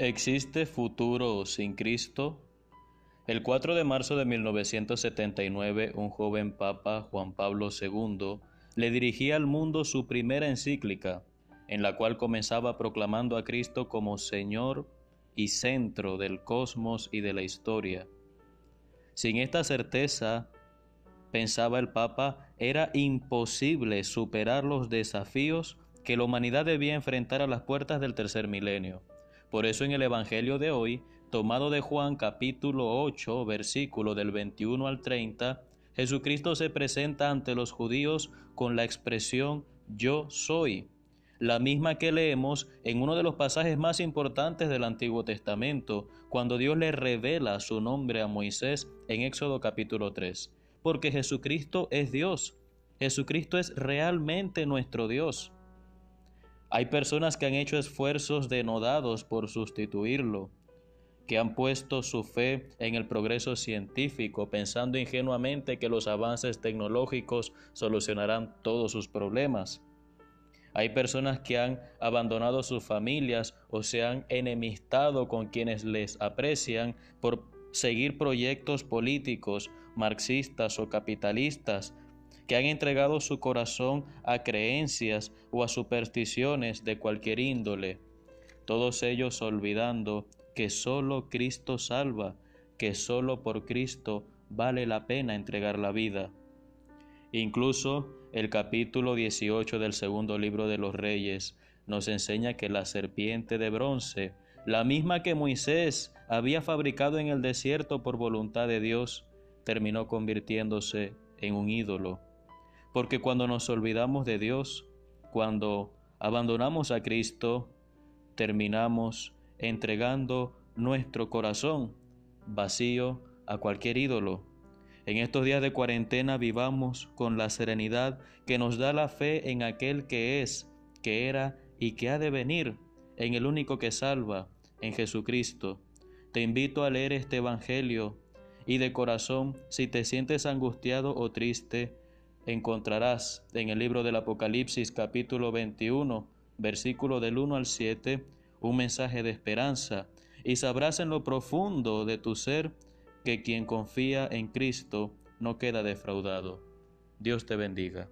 ¿Existe futuro sin Cristo? El 4 de marzo de 1979, un joven Papa, Juan Pablo II, le dirigía al mundo su primera encíclica, en la cual comenzaba proclamando a Cristo como Señor y centro del cosmos y de la historia. Sin esta certeza, pensaba el Papa, era imposible superar los desafíos que la humanidad debía enfrentar a las puertas del tercer milenio. Por eso en el Evangelio de hoy, tomado de Juan capítulo 8, versículo del 21 al 30, Jesucristo se presenta ante los judíos con la expresión yo soy, la misma que leemos en uno de los pasajes más importantes del Antiguo Testamento, cuando Dios le revela su nombre a Moisés en Éxodo capítulo 3. Porque Jesucristo es Dios, Jesucristo es realmente nuestro Dios. Hay personas que han hecho esfuerzos denodados por sustituirlo, que han puesto su fe en el progreso científico, pensando ingenuamente que los avances tecnológicos solucionarán todos sus problemas. Hay personas que han abandonado sus familias o se han enemistado con quienes les aprecian por seguir proyectos políticos, marxistas o capitalistas que han entregado su corazón a creencias o a supersticiones de cualquier índole, todos ellos olvidando que solo Cristo salva, que solo por Cristo vale la pena entregar la vida. Incluso el capítulo 18 del segundo libro de los Reyes nos enseña que la serpiente de bronce, la misma que Moisés había fabricado en el desierto por voluntad de Dios, terminó convirtiéndose en un ídolo porque cuando nos olvidamos de Dios, cuando abandonamos a Cristo, terminamos entregando nuestro corazón vacío a cualquier ídolo. En estos días de cuarentena vivamos con la serenidad que nos da la fe en aquel que es, que era y que ha de venir, en el único que salva, en Jesucristo. Te invito a leer este Evangelio y de corazón, si te sientes angustiado o triste, encontrarás en el libro del Apocalipsis capítulo 21, versículo del 1 al 7, un mensaje de esperanza y sabrás en lo profundo de tu ser que quien confía en Cristo no queda defraudado. Dios te bendiga.